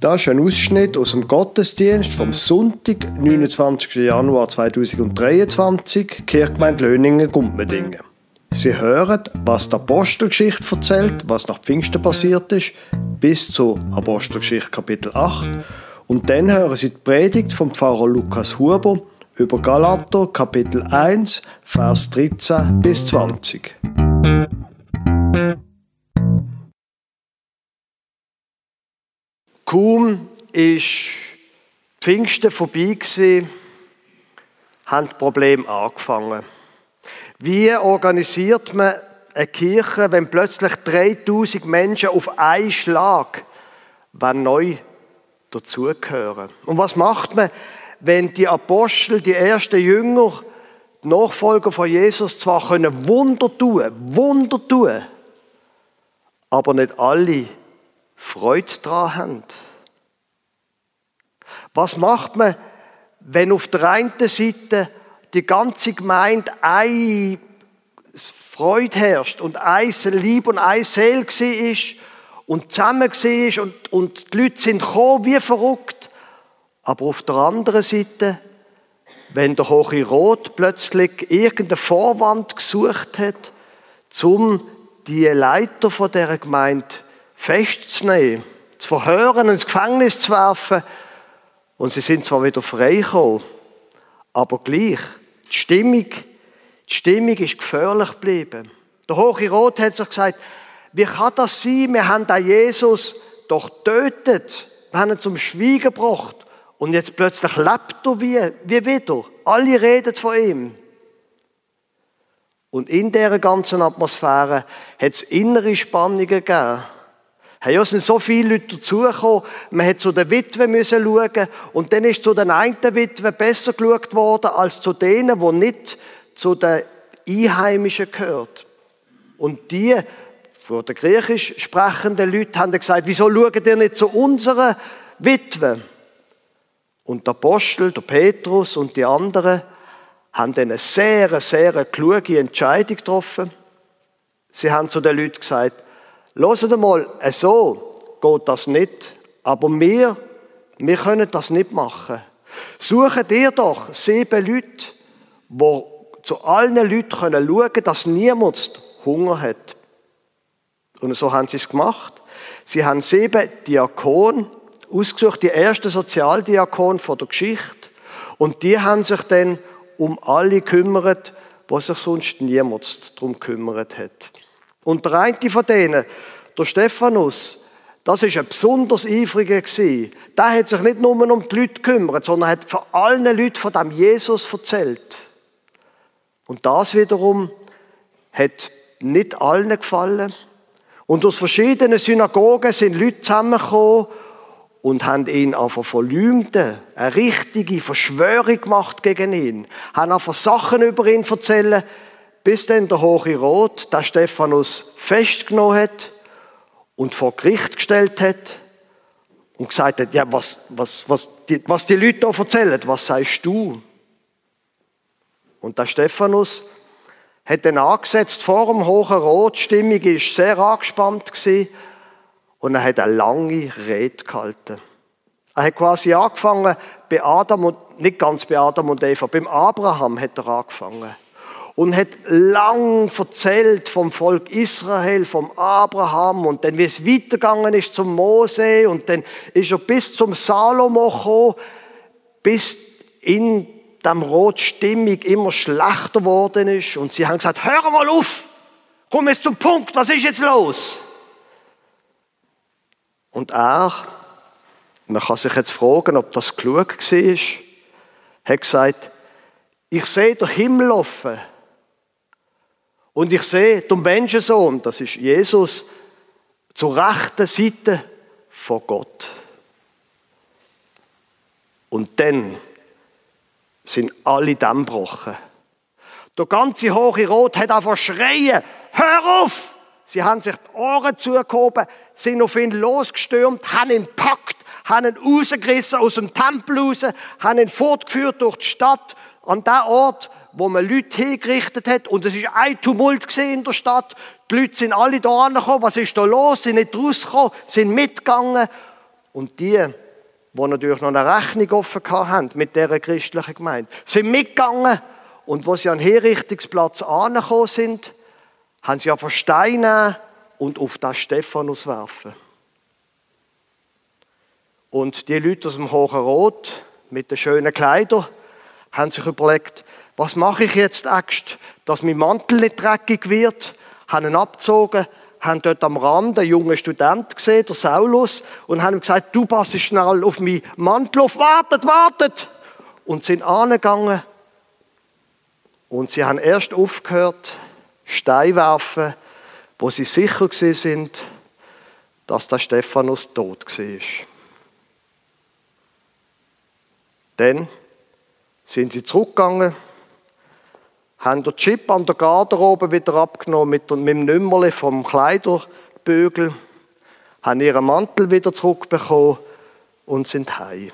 Das ist ein Ausschnitt aus dem Gottesdienst vom Sonntag, 29. Januar 2023, Kirchgemeinde Löningen, Gumpmedingen. Sie hören, was die Apostelgeschichte erzählt, was nach Pfingsten passiert ist, bis zur Apostelgeschichte Kapitel 8. Und dann hören Sie die Predigt vom Pfarrer Lukas Huber über Galater Kapitel 1, Vers 13 bis 20. Kaum ist Pfingsten vorbei gewesen, haben die Probleme angefangen. Wie organisiert man eine Kirche, wenn plötzlich 3000 Menschen auf einen Schlag neu dazugehören? Und was macht man, wenn die Apostel, die ersten Jünger, die Nachfolger von Jesus zwar können Wunder tun, Wunder tun, aber nicht alle Freude daran haben. Was macht man, wenn auf der einen Seite die ganze Gemeinde eine Freude herrscht und eine Liebe und eine Seele ist und zusammen ist und, und die Leute sind gekommen wie verrückt. Aber auf der anderen Seite, wenn der Hohe Rot plötzlich irgendeinen Vorwand gesucht hat, um die Leiter von der Gemeinde festzunehmen, zu verhören, ins Gefängnis zu werfen. Und sie sind zwar wieder freigekommen, aber gleich, die Stimmung, die Stimmung ist gefährlich geblieben. Der Hohe Rot hat sich gesagt, wie kann das sein? Wir haben da Jesus doch tötet. Wir haben ihn zum Schweigen gebracht. Und jetzt plötzlich lebt er wie, wie wieder. Alle reden von ihm. Und in dieser ganzen Atmosphäre hat es innere Spannungen gegeben. Hey, ja, es sind so viele Leute dazugekommen. Man hat zu den Witwen müssen schauen. Und dann ist zu den einen Witwen besser geschaut worden, als zu denen, die nicht zu den Einheimischen gehört. Und die, von den griechisch sprechenden Leuten, haben gesagt, wieso schaut ihr nicht zu unseren Witwen? Und der Apostel, der Petrus und die anderen haben dann eine sehr, sehr kluge Entscheidung getroffen. Sie haben zu den Leuten gesagt, Hört mal, so geht das nicht. Aber wir, wir können das nicht machen. Sucht ihr doch sieben Leute, die zu allen Leuten schauen können, dass niemand Hunger hat. Und so haben sie es gemacht. Sie haben sieben Diakonen ausgesucht, die ersten Sozialdiakon von der Geschichte. Und die haben sich dann um alle gekümmert, was sich sonst niemand darum gekümmert hat. Und der eine von denen, der Stephanus, das ist ein besonders eifriger gewesen. Der hat sich nicht nur um die Leute gekümmert, sondern hat von allen Leuten von dem Jesus erzählt. Und das wiederum hat nicht allen gefallen. Und aus verschiedenen Synagogen sind Leute zusammengekommen und haben ihn einfach verleumdet, eine richtige Verschwörung gemacht gegen ihn, haben einfach Sachen über ihn erzählt, bis dann der Hohe Rot, der Stephanus festgenommen hat und vor Gericht gestellt hat und gesagt hat, ja, was, was, was, die, was die Leute da erzählen, was sagst du? Und der Stephanus hat dann angesetzt vor dem Hohen Rot, die Stimmung war sehr angespannt gewesen, und er hat eine lange Rede gehalten. Er hat quasi angefangen bei Adam und, nicht ganz bei Adam und Eva, beim Abraham hat er angefangen und hat lang erzählt vom Volk Israel, vom Abraham. Und dann wie es weitergegangen ist zum Mose. Und dann ist er bis zum Salomo gekommen, bis in dem Rot Stimmung immer schlechter geworden ist. Und sie haben gesagt, hör mal auf, komm jetzt zum Punkt, was ist jetzt los? Und er, man kann sich jetzt fragen, ob das klug war, hat gesagt, ich sehe den Himmel offen und ich sehe den Menschensohn, das ist Jesus, zur rechten Seite von Gott. Und dann sind alle Dämme. Der ganze Hohe Rot hat einfach schreien, hör auf! Sie haben sich die Ohren zugehoben, sind auf ihn losgestürmt, haben ihn gepackt, haben ihn rausgerissen aus dem Tempel raus, haben ihn fortgeführt durch die Stadt, an den Ort, wo man Leute hingerichtet hat und es ist ein Tumult in der Stadt. Die Leute sind alle da angekommen. Was ist da los? Sind nicht rausgekommen, sind mitgegangen Und die, die natürlich noch eine Rechnung offen haben mit dieser christlichen Gemeinde, sind mitgegangen und wo sie an den Herrichtungsplatz angekommen sind, haben sie ja Steine und auf das Stephanus werfen. Und die Leute aus dem Hohen Rot mit den schönen Kleidern haben sich überlegt, was mache ich jetzt Axt, dass mein Mantel nicht dreckig wird, haben ihn abgezogen, haben dort am Rand einen jungen Student gesehen, der Saulus, und haben ihm gesagt, du passt schnell auf meinen Mantel auf, wartet, wartet! Und sind angegangen und sie haben erst aufgehört, Stein werfen, wo sie sicher sind, dass der Stephanus tot war. Dann sind sie zurückgegangen, haben den Chip an der Garderobe wieder abgenommen mit, dem Nümmerle vom Kleiderbügel, haben ihren Mantel wieder zurückbekommen und sind heim.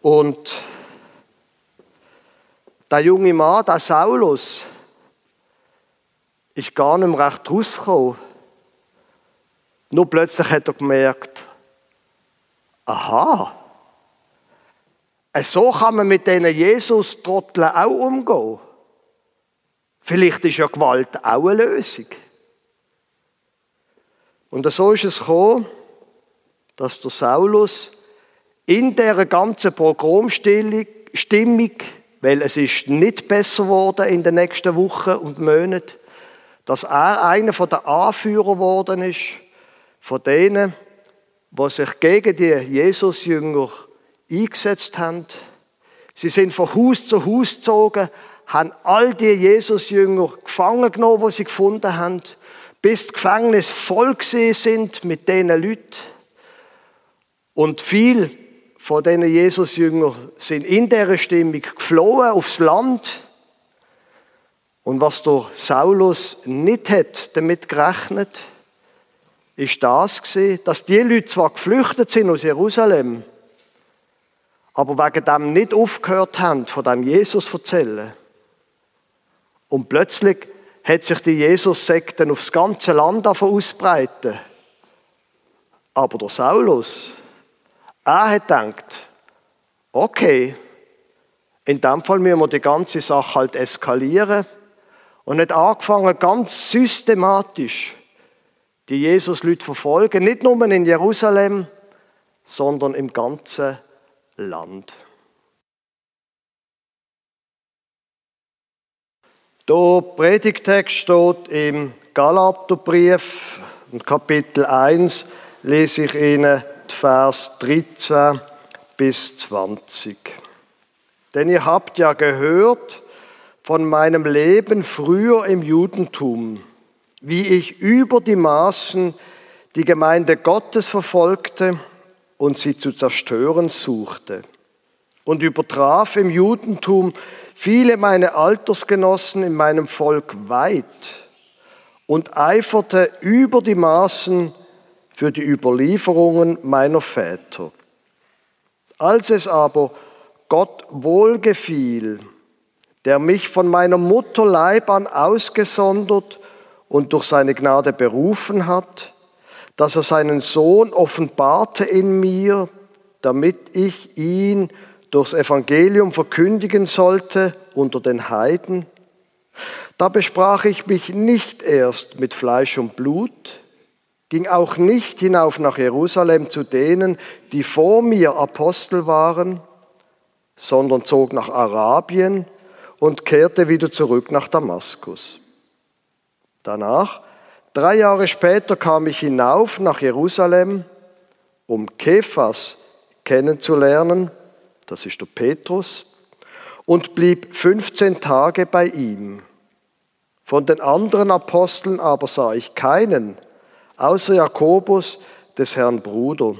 Und der junge Mann, der Saulus, ist gar nicht mehr recht rausgekommen. Nur plötzlich hat er gemerkt, aha, so kann man mit diesen Jesus-Trotteln auch umgehen. Vielleicht ist ja Gewalt auch eine Lösung. Und so ist es gekommen, dass der Saulus in dieser ganzen Programmstimmung, weil es ist nicht besser geworden in den nächsten Wochen und Monaten, dass er einer der Anführer geworden ist, von denen, die sich gegen die Jesus-Jünger eingesetzt haben. Sie sind von Haus zu Haus gezogen, haben all die Jesus-Jünger gefangen genommen, die sie gefunden haben, bis die Gefängnis voll sind mit diesen Leuten. Und viel von diesen Jesus-Jüngern sind in dieser Stimmung geflohen aufs Land. Und was der Saulus nicht hat damit gerechnet, ist das gewesen, dass die Leute zwar geflüchtet sind aus Jerusalem, aber wegen dem nicht aufgehört haben, von dem Jesus zu erzählen. Und plötzlich hat sich die Jesus-Sekten aufs ganze Land ausbreiten. Aber der Saulus, er hat gedacht, okay, in dem Fall müssen wir die ganze Sache halt eskalieren und nicht angefangen, ganz systematisch die Jesus-Leute verfolgen, nicht nur in Jerusalem, sondern im ganzen Land. Der Predigtext steht im Galaterbrief, Kapitel 1, lese ich Ihnen die Vers 13 bis 20. Denn ihr habt ja gehört von meinem Leben früher im Judentum, wie ich über die Maßen die Gemeinde Gottes verfolgte und sie zu zerstören suchte. Und übertraf im Judentum viele meine Altersgenossen in meinem Volk weit und eiferte über die Maßen für die Überlieferungen meiner Väter. Als es aber Gott wohlgefiel, der mich von meiner Mutter Leib an ausgesondert und durch seine Gnade berufen hat, dass er seinen Sohn offenbarte in mir, damit ich ihn durchs Evangelium verkündigen sollte unter den Heiden. Da besprach ich mich nicht erst mit Fleisch und Blut, ging auch nicht hinauf nach Jerusalem zu denen, die vor mir Apostel waren, sondern zog nach Arabien und kehrte wieder zurück nach Damaskus. Danach Drei Jahre später kam ich hinauf nach Jerusalem, um Kephas kennenzulernen, das ist der Petrus, und blieb 15 Tage bei ihm. Von den anderen Aposteln aber sah ich keinen, außer Jakobus, des Herrn Bruder.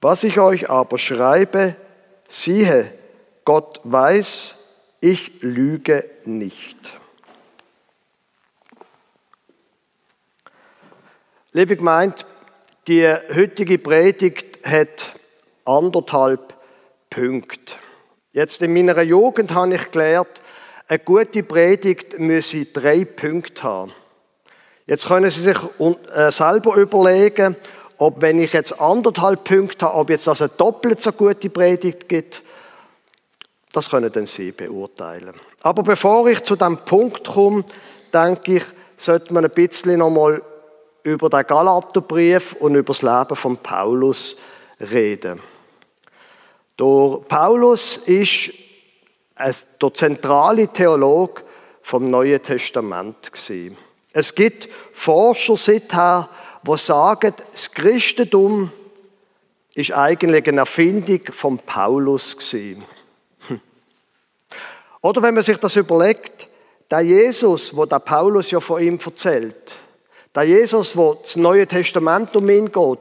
Was ich euch aber schreibe, siehe, Gott weiß, ich lüge nicht. Liebe Gemeinde, die heutige Predigt hat anderthalb Punkte. Jetzt in meiner Jugend habe ich gelernt, eine gute Predigt müsse drei Punkte haben. Jetzt können Sie sich äh, selber überlegen, ob wenn ich jetzt anderthalb Punkte habe, ob jetzt das eine doppelt so gute Predigt gibt, das können dann Sie beurteilen. Aber bevor ich zu dem Punkt komme, denke ich, sollte man ein bisschen nochmal über den Galaterbrief und über das Leben von Paulus reden. Der Paulus ist der zentrale Theologe vom Neuen Testament. Es gibt Forscher seither, die sagen, das Christentum ist eigentlich eine Erfindung von Paulus. Oder wenn man sich das überlegt, der Jesus, wo der Paulus ja von ihm erzählt, der Jesus, wo das Neue Testament um ihn geht,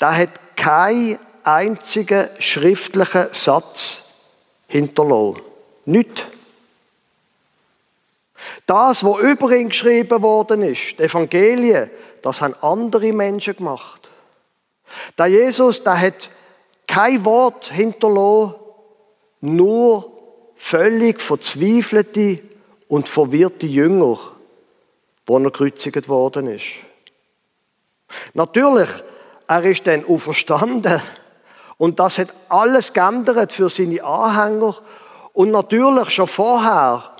der hat keinen einzigen schriftlichen Satz hinterlassen. Nicht. Das, was über ihn geschrieben worden ist, die Evangelien, das haben andere Menschen gemacht. Der Jesus, der hat kein Wort hinterlassen, nur völlig verzweifelte und verwirrte Jünger, wo er gekreuzigt worden ist. Natürlich, er ist dann auferstanden und das hat alles geändert für seine Anhänger und natürlich schon vorher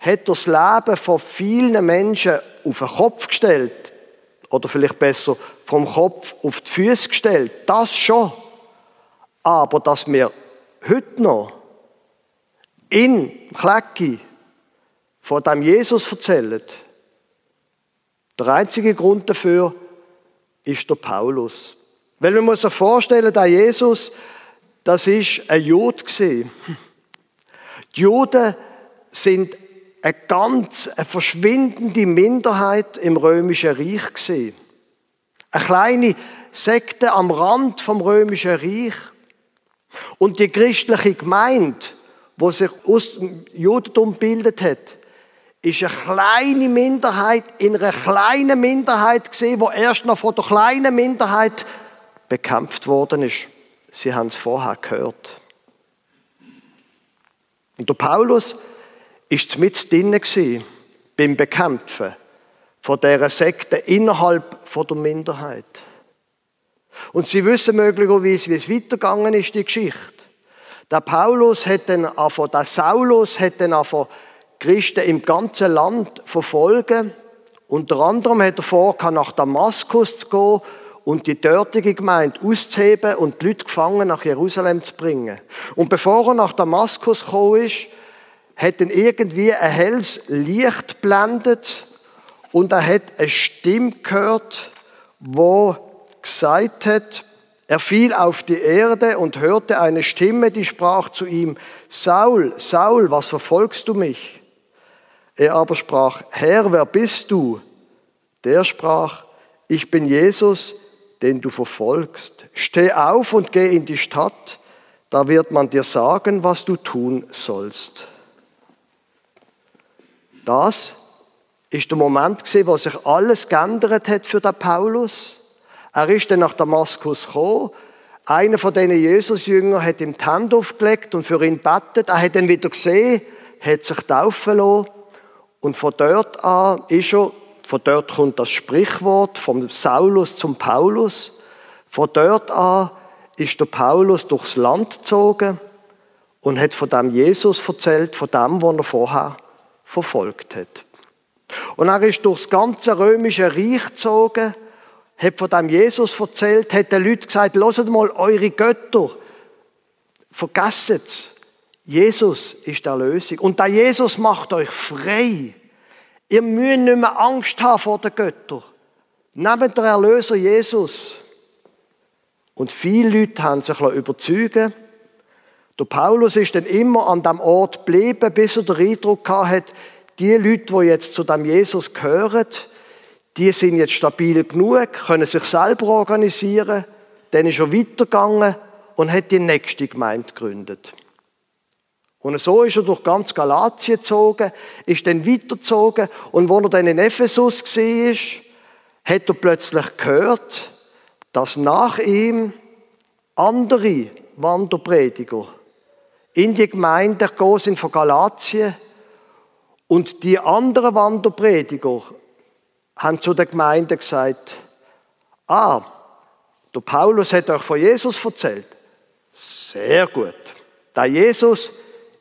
hat er das Leben von vielen Menschen auf den Kopf gestellt. Oder vielleicht besser, vom Kopf auf die Füße gestellt. Das schon. Aber dass wir heute noch in Klecki von dem Jesus erzählen, der einzige Grund dafür ist der Paulus. Weil man muss sich vorstellen, der Jesus, das ist ein Jude gewesen. Die Juden sind eine ganz eine verschwindende Minderheit im römischen Reich gewesen. Eine kleine Sekte am Rand vom römischen Reich. Und die christliche Gemeinde, wo sich aus dem Judentum bildet hat, ist eine kleine Minderheit in einer kleinen Minderheit gesehen, wo erst noch von der kleinen Minderheit bekämpft worden ist. Sie haben es vorher gehört. Und der Paulus ist mit drinnen beim Bekämpfen von dieser Sekte innerhalb von der Minderheit. Und sie wissen möglicherweise, wie es weitergegangen ist, die Geschichte. Der Paulus hat dann angefangen, der Saulus hat dann angefangen, Christen im ganzen Land verfolgen. Unter anderem hat er vor, nach Damaskus zu gehen und die dortige Gemeinde auszuheben und die Leute gefangen nach Jerusalem zu bringen. Und bevor er nach Damaskus gekommen ist, hat ihn irgendwie ein helles Licht blendet und er hat eine Stimme gehört, wo gesagt hat, er fiel auf die Erde und hörte eine Stimme, die sprach zu ihm, Saul, Saul, was verfolgst du mich? Er aber sprach, Herr, wer bist du? Der sprach, ich bin Jesus, den du verfolgst. Steh auf und geh in die Stadt, da wird man dir sagen, was du tun sollst. Das ist der Moment wo sich alles geändert hat für den Paulus. Er ist dann nach Damaskus gekommen. Einer von diesen Jesus-Jüngern hat ihm die Hand aufgelegt und für ihn bettet. Er hat ihn wieder gesehen, hat sich taufen lassen. Und von dort an ist er von dort kommt das Sprichwort vom Saulus zum Paulus. Von dort an ist der Paulus durchs Land gezogen und hat von dem Jesus erzählt, von dem, was er vorher verfolgt hat. Und er ist durchs ganze römische Reich gezogen, hat von dem Jesus erzählt, hat den Leuten gesagt, lasst mal eure Götter, vergesst es. Jesus ist der Lösung. Und der Jesus macht euch frei. Ihr müsst nicht mehr Angst haben vor den Göttern. Neben der Erlöser Jesus. Und viele Leute haben sich überzeugen Der Paulus ist dann immer an dem Ort geblieben, bis er den Eindruck hatte, die Leute, die jetzt zu dem Jesus gehören, die sind jetzt stabil genug, können sich selber organisieren. Dann ist er weitergegangen und hat die nächste Gemeinde gegründet. Und so ist er durch ganz Galatien gezogen, ist dann weitergezogen und wo er dann in Ephesus war, hat er plötzlich gehört, dass nach ihm andere Wanderprediger in die Gemeinde gehen sind von Galatien und die anderen Wanderprediger haben zu der Gemeinde gesagt, ah, Der Paulus hat euch von Jesus erzählt. Sehr gut. Der Jesus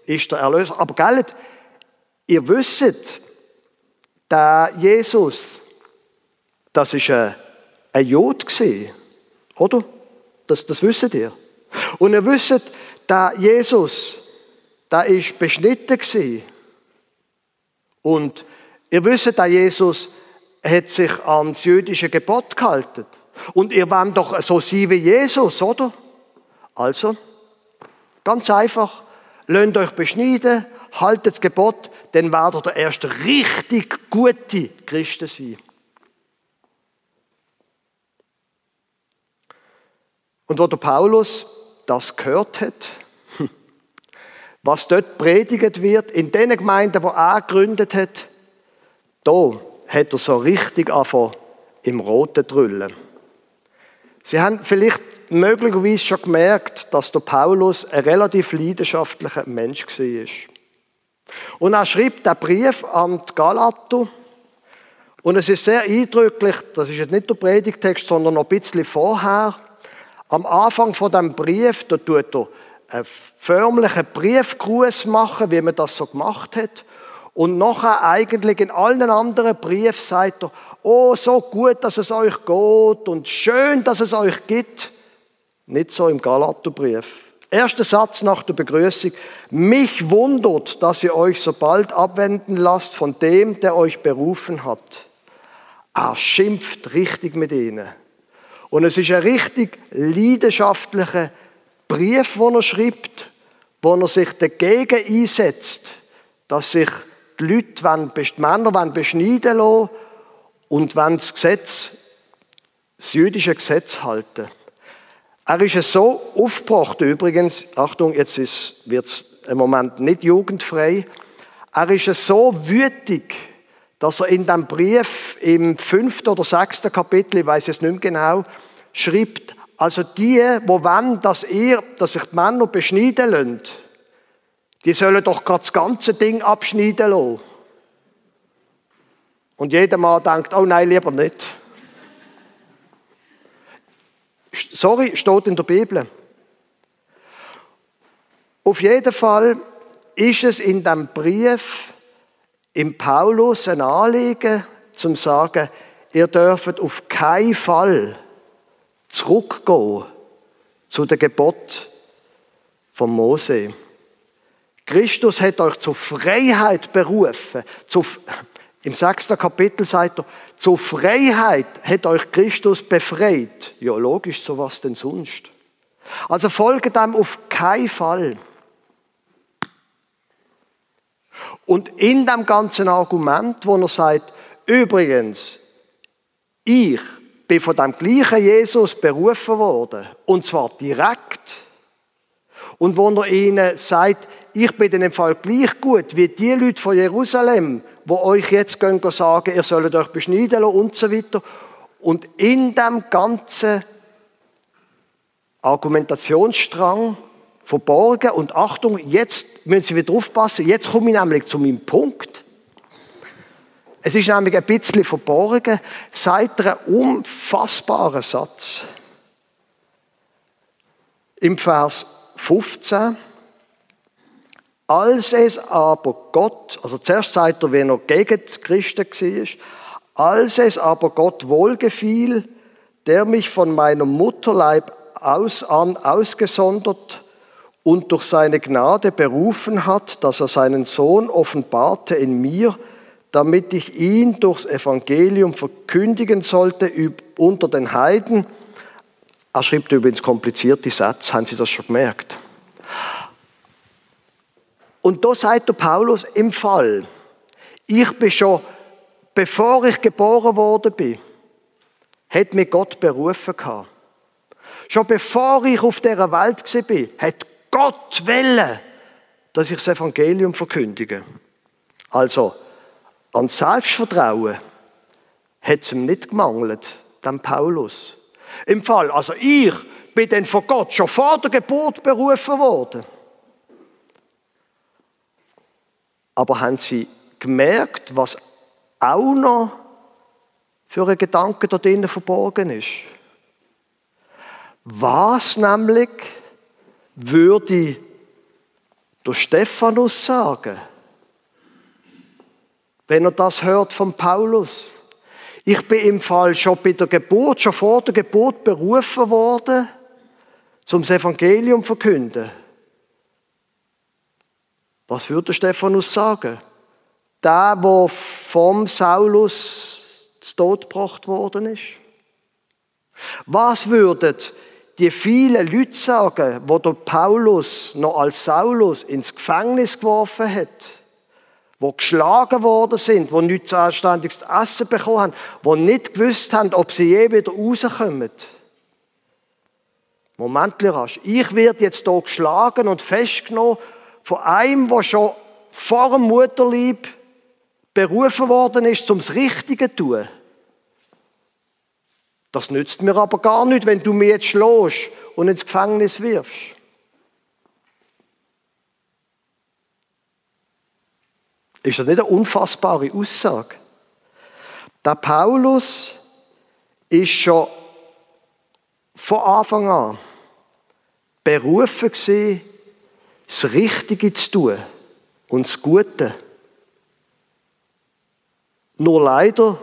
ist der Erlöser. Aber gell, ihr wisst, der Jesus, das ist ein, ein Jod gewesen, oder? Das, das wisst ihr. Und ihr wisst, der Jesus, der ist beschnitten gewesen. Und ihr wisst, der Jesus hat sich ans jüdische Gebot gehalten. Und ihr wollt doch so sein wie Jesus, oder? Also, ganz einfach, lasst euch beschneiden, haltet das Gebot, dann werdet ihr der erste richtig gute Christen sein. Und wo der Paulus das gehört hat, was dort predigt wird, in den Gemeinden, wo er gegründet hat, da hat er so richtig angefangen im Roten drüllen. Sie haben vielleicht möglicherweise schon gemerkt, dass der Paulus ein relativ leidenschaftlicher Mensch war. Und er schrieb den Brief an die Galater. Und es ist sehr eindrücklich, das ist jetzt nicht der Predigtext, sondern noch ein bisschen vorher. Am Anfang von dem Brief, da tut er einen förmlichen Briefgruß machen, wie man das so gemacht hat. Und nachher eigentlich in allen anderen Briefen sagt er, oh, so gut, dass es euch geht und schön, dass es euch gibt. Nicht so im Galaterbrief. Erster Satz nach der Begrüßung. Mich wundert, dass ihr euch so bald abwenden lasst von dem, der euch berufen hat. Er schimpft richtig mit ihnen. Und es ist ein richtig leidenschaftlicher Brief, den er schreibt, wo er sich dagegen einsetzt, dass sich die Leute, wenn, die Männer beschneiden lassen und wenn das Gesetz, das jüdische Gesetz halten. Er ist es so aufgebracht, übrigens, Achtung, jetzt wird es im Moment nicht jugendfrei, er ist es so wütig, dass er in dem Brief im fünften oder sechsten Kapitel, ich weiß es nicht mehr genau, schreibt, also die, wo wollen, dass ihr, dass sich die Männer beschneiden lassen, die sollen doch gerade das ganze Ding abschneiden lassen. Und jeder Mann denkt, oh nein, lieber nicht. Sorry, steht in der Bibel. Auf jeden Fall ist es in dem Brief im Paulus ein Anliegen, zum sagen, ihr dürft auf keinen Fall zurückgehen zu der Gebot von Mose. Christus hat euch zur Freiheit berufen. Zu, Im sechsten Kapitel sagt er, zur Freiheit hat euch Christus befreit. Ja, logisch, so was denn sonst? Also folge dem auf keinen Fall. Und in dem ganzen Argument, wo er sagt, übrigens, ich bin von dem gleichen Jesus berufen worden, und zwar direkt. Und wo er ihnen sagt, ich bin in dem Fall gleich gut wie die Leute von Jerusalem, wo euch jetzt gehen sagen, ihr sollt euch beschneiden lassen und so weiter. Und in dem ganzen Argumentationsstrang verborgen und Achtung, jetzt müssen Sie wieder aufpassen, jetzt komme ich nämlich zu meinem Punkt. Es ist nämlich ein bisschen verborgen, seit einem unfassbaren Satz. Im Vers 15 als es aber Gott, also zuerst sagt er, wenn er gegen die Christen war, als es aber Gott wohlgefiel, der mich von meinem Mutterleib aus an ausgesondert und durch seine Gnade berufen hat, dass er seinen Sohn offenbarte in mir, damit ich ihn durchs Evangelium verkündigen sollte unter den Heiden. Er schreibt übrigens komplizierte Sätze, haben Sie das schon gemerkt? Und da sagt der Paulus im Fall, ich bin schon, bevor ich geboren worden bin, hat mich Gott berufen gehabt. Schon bevor ich auf dieser Welt bin, hat Gott wollen, dass ich das Evangelium verkündige. Also, an Selbstvertrauen hat es ihm nicht gemangelt, dem Paulus. Im Fall, also ich bin dann von Gott schon vor der Geburt berufen worden. Aber haben Sie gemerkt, was auch noch für ein Gedanke dort drinnen verborgen ist? Was nämlich würde der Stephanus sagen, wenn er das hört von Paulus? Ich bin im Fall schon bei der Geburt, schon vor der Geburt berufen worden, zum Evangelium zu verkünden. Was würde Stephanus sagen? Der, der vom Saulus zu Tod gebracht worden ist? Was würden die vielen Leute sagen, wo der Paulus noch als Saulus ins Gefängnis geworfen hat? Wo geschlagen worden sind, wo nichts anständiges zu essen bekommen haben, wo nicht gewusst haben, ob sie je wieder rauskommen. Moment, rasch. Ich werde jetzt hier geschlagen und festgenommen von einem, der schon vor dem Mutterlieb berufen worden ist, um das Richtige zu tun. Das nützt mir aber gar nicht, wenn du mir jetzt schlägst und ins Gefängnis wirfst. Ist das nicht eine unfassbare Aussage? Der Paulus ist schon von Anfang an berufen gewesen, das Richtige zu tun und das Gute. Nur leider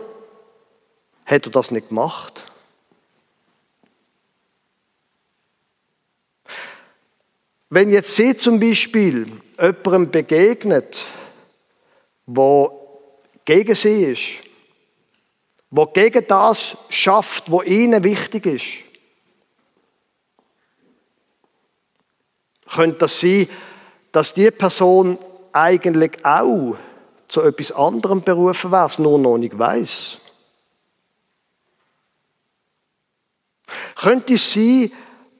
hat er das nicht gemacht. Wenn jetzt Sie zum Beispiel jemandem begegnet, wo gegen Sie ist, wo gegen das schafft, wo Ihnen wichtig ist, könnte das sein, dass die Person eigentlich auch zu etwas anderem berufen wäre, es nur noch nicht weiß. Könnte es sein,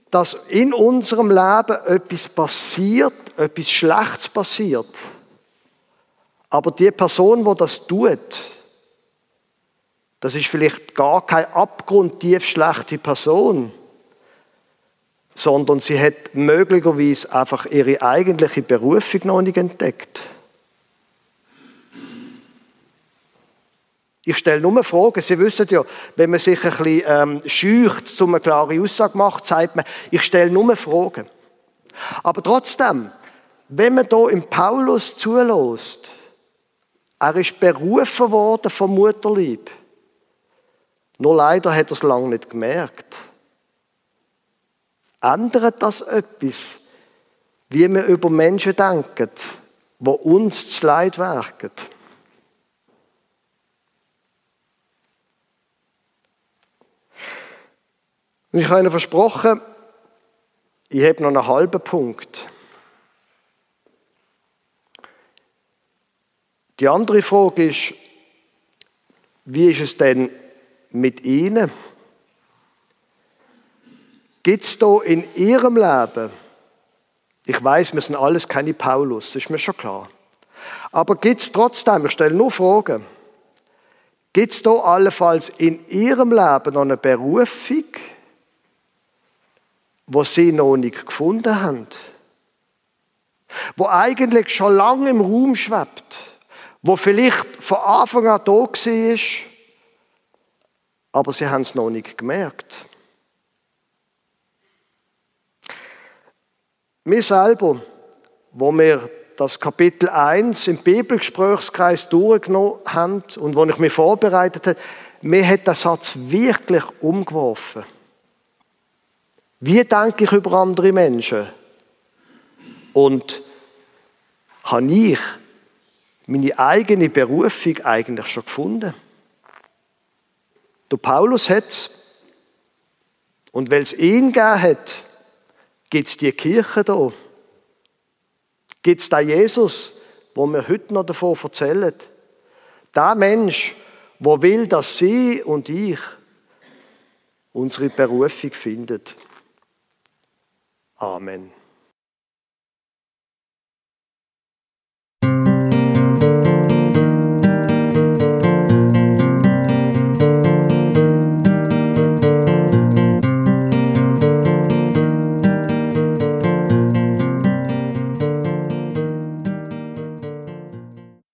dass in unserem Leben etwas passiert, etwas Schlechtes passiert, aber die Person, die das tut, das ist vielleicht gar keine abgrundtief schlechte Person, sondern sie hat möglicherweise einfach ihre eigentliche Berufung noch nicht entdeckt. Ich stelle nur Fragen. Sie wissen ja, wenn man sich ein bisschen ähm, scheucht, um eine klare Aussage macht, sagt man, ich stelle nur Fragen. Aber trotzdem, wenn man da im Paulus zulässt, er ist berufen worden vom Mutterlieb. Nur leider hat er es lange nicht gemerkt. Ändert das etwas, wie wir über Menschen denken, wo uns zu Leid werken? Und ich habe Ihnen versprochen, ich habe noch einen halben Punkt. Die andere Frage ist, wie ist es denn mit Ihnen? Gibt es da in Ihrem Leben, ich weiß, wir sind alles keine Paulus, das ist mir schon klar. Aber gibt es trotzdem, ich stelle nur Fragen, gibt es da allenfalls in Ihrem Leben noch eine Berufung, wo sie noch nicht gefunden haben. Wo eigentlich schon lange im Raum schwebt. Wo vielleicht von Anfang an da war, aber sie haben es noch nicht gemerkt. Wir selber, wo wir das Kapitel 1 im Bibelgesprächskreis durchgenommen haben und wo ich mich vorbereitet habe, mir hat der Satz wirklich umgeworfen. Wie denke ich über andere Menschen? Und habe ich meine eigene Berufung eigentlich schon gefunden? Der Paulus hat es. Und weil es ihn gegeben hat, gibt es die Kirche da. Gibt es da Jesus, wo wir heute noch davon erzählen. Der Mensch, wo will, dass Sie und ich unsere Berufung findet. Amen.